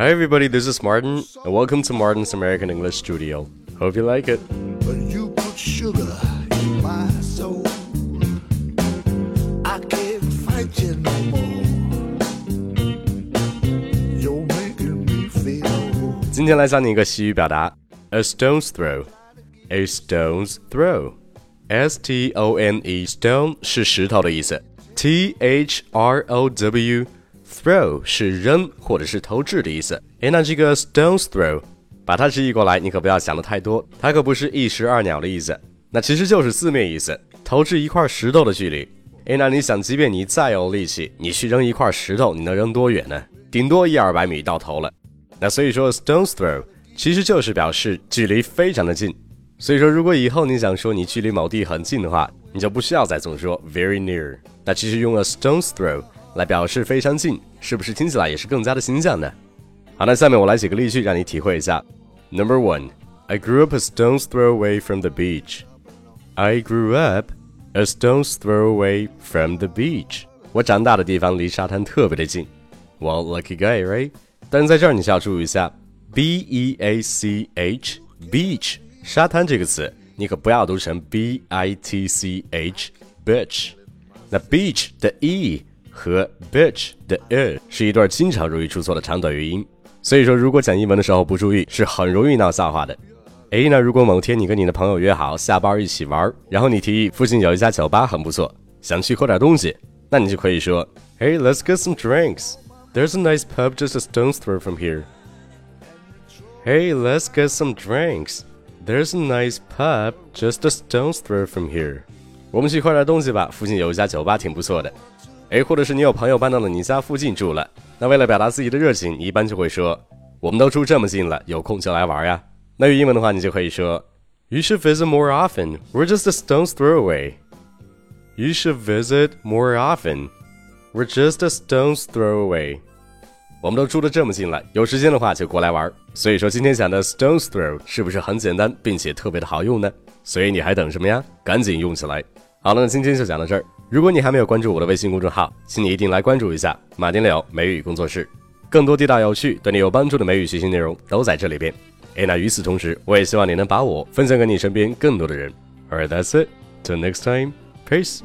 Hi everybody, this is Martin, and welcome to Martin's American English Studio. Hope you like it. When you put sugar in my soul, I can't fight you no more. You're making me feel 今天来教你一个习语表达，a stone's throw。a stone's throw。S T O N E stone 是石头的意思，T H R O W Throw 是扔或者是投掷的意思。诶，那这个 stone's throw 把它直译过来，你可不要想的太多，它可不是一石二鸟的意思，那其实就是字面意思，投掷一块石头的距离。诶，那你想，即便你再有力气，你去扔一块石头，你能扔多远呢？顶多一二百米到头了。那所以说 stone's throw 其实就是表示距离非常的近。所以说，如果以后你想说你距离某地很近的话，你就不需要再总说 very near。那其实用了 stone's throw 来表示非常近，是不是听起来也是更加的形象呢？好，那下面我来几个例句，让你体会一下。Number one, I grew up a stone's throw away from the beach. I grew up a stone's throw away from the beach. 我长大的地方离沙滩特别的近。Well, lucky guy, right? 但是在这儿你需要注意一下，b e a c h beach 沙滩这个词，你可不要读成 b i t c h beach。那 beach 的 e 和 bitch 的 e 是一对经常容易出错的长短元音，所以说如果讲英文的时候不注意，是很容易闹笑话的。诶，那如果某天你跟你的朋友约好下班一起玩，然后你提议附近有一家酒吧很不错，想去喝点东西，那你就可以说，Hey, let's get some drinks. There's a nice pub just a stone's throw from here. Hey, let's get some drinks. There's a nice pub just a stone's throw from here. 我们去喝点东西吧，附近有一家酒吧挺不错的。诶，或者是你有朋友搬到了你家附近住了，那为了表达自己的热情，你一般就会说，我们都住这么近了，有空就来玩呀。那用英文的话，你就可以说，You should visit more often. We're just a stone's throw away. You should visit more often. We're just a stone's throw away. 我们都住的这么近了，有时间的话就过来玩。所以说今天讲的 stone's throw 是不是很简单，并且特别的好用呢？所以你还等什么呀？赶紧用起来！好了，那今天就讲到这儿。如果你还没有关注我的微信公众号，请你一定来关注一下马丁柳美语工作室，更多地道有趣、对你有帮助的美语学习内容都在这里边。哎，那与此同时，我也希望你能把我分享给你身边更多的人。Alright, that's it. Till next time, peace.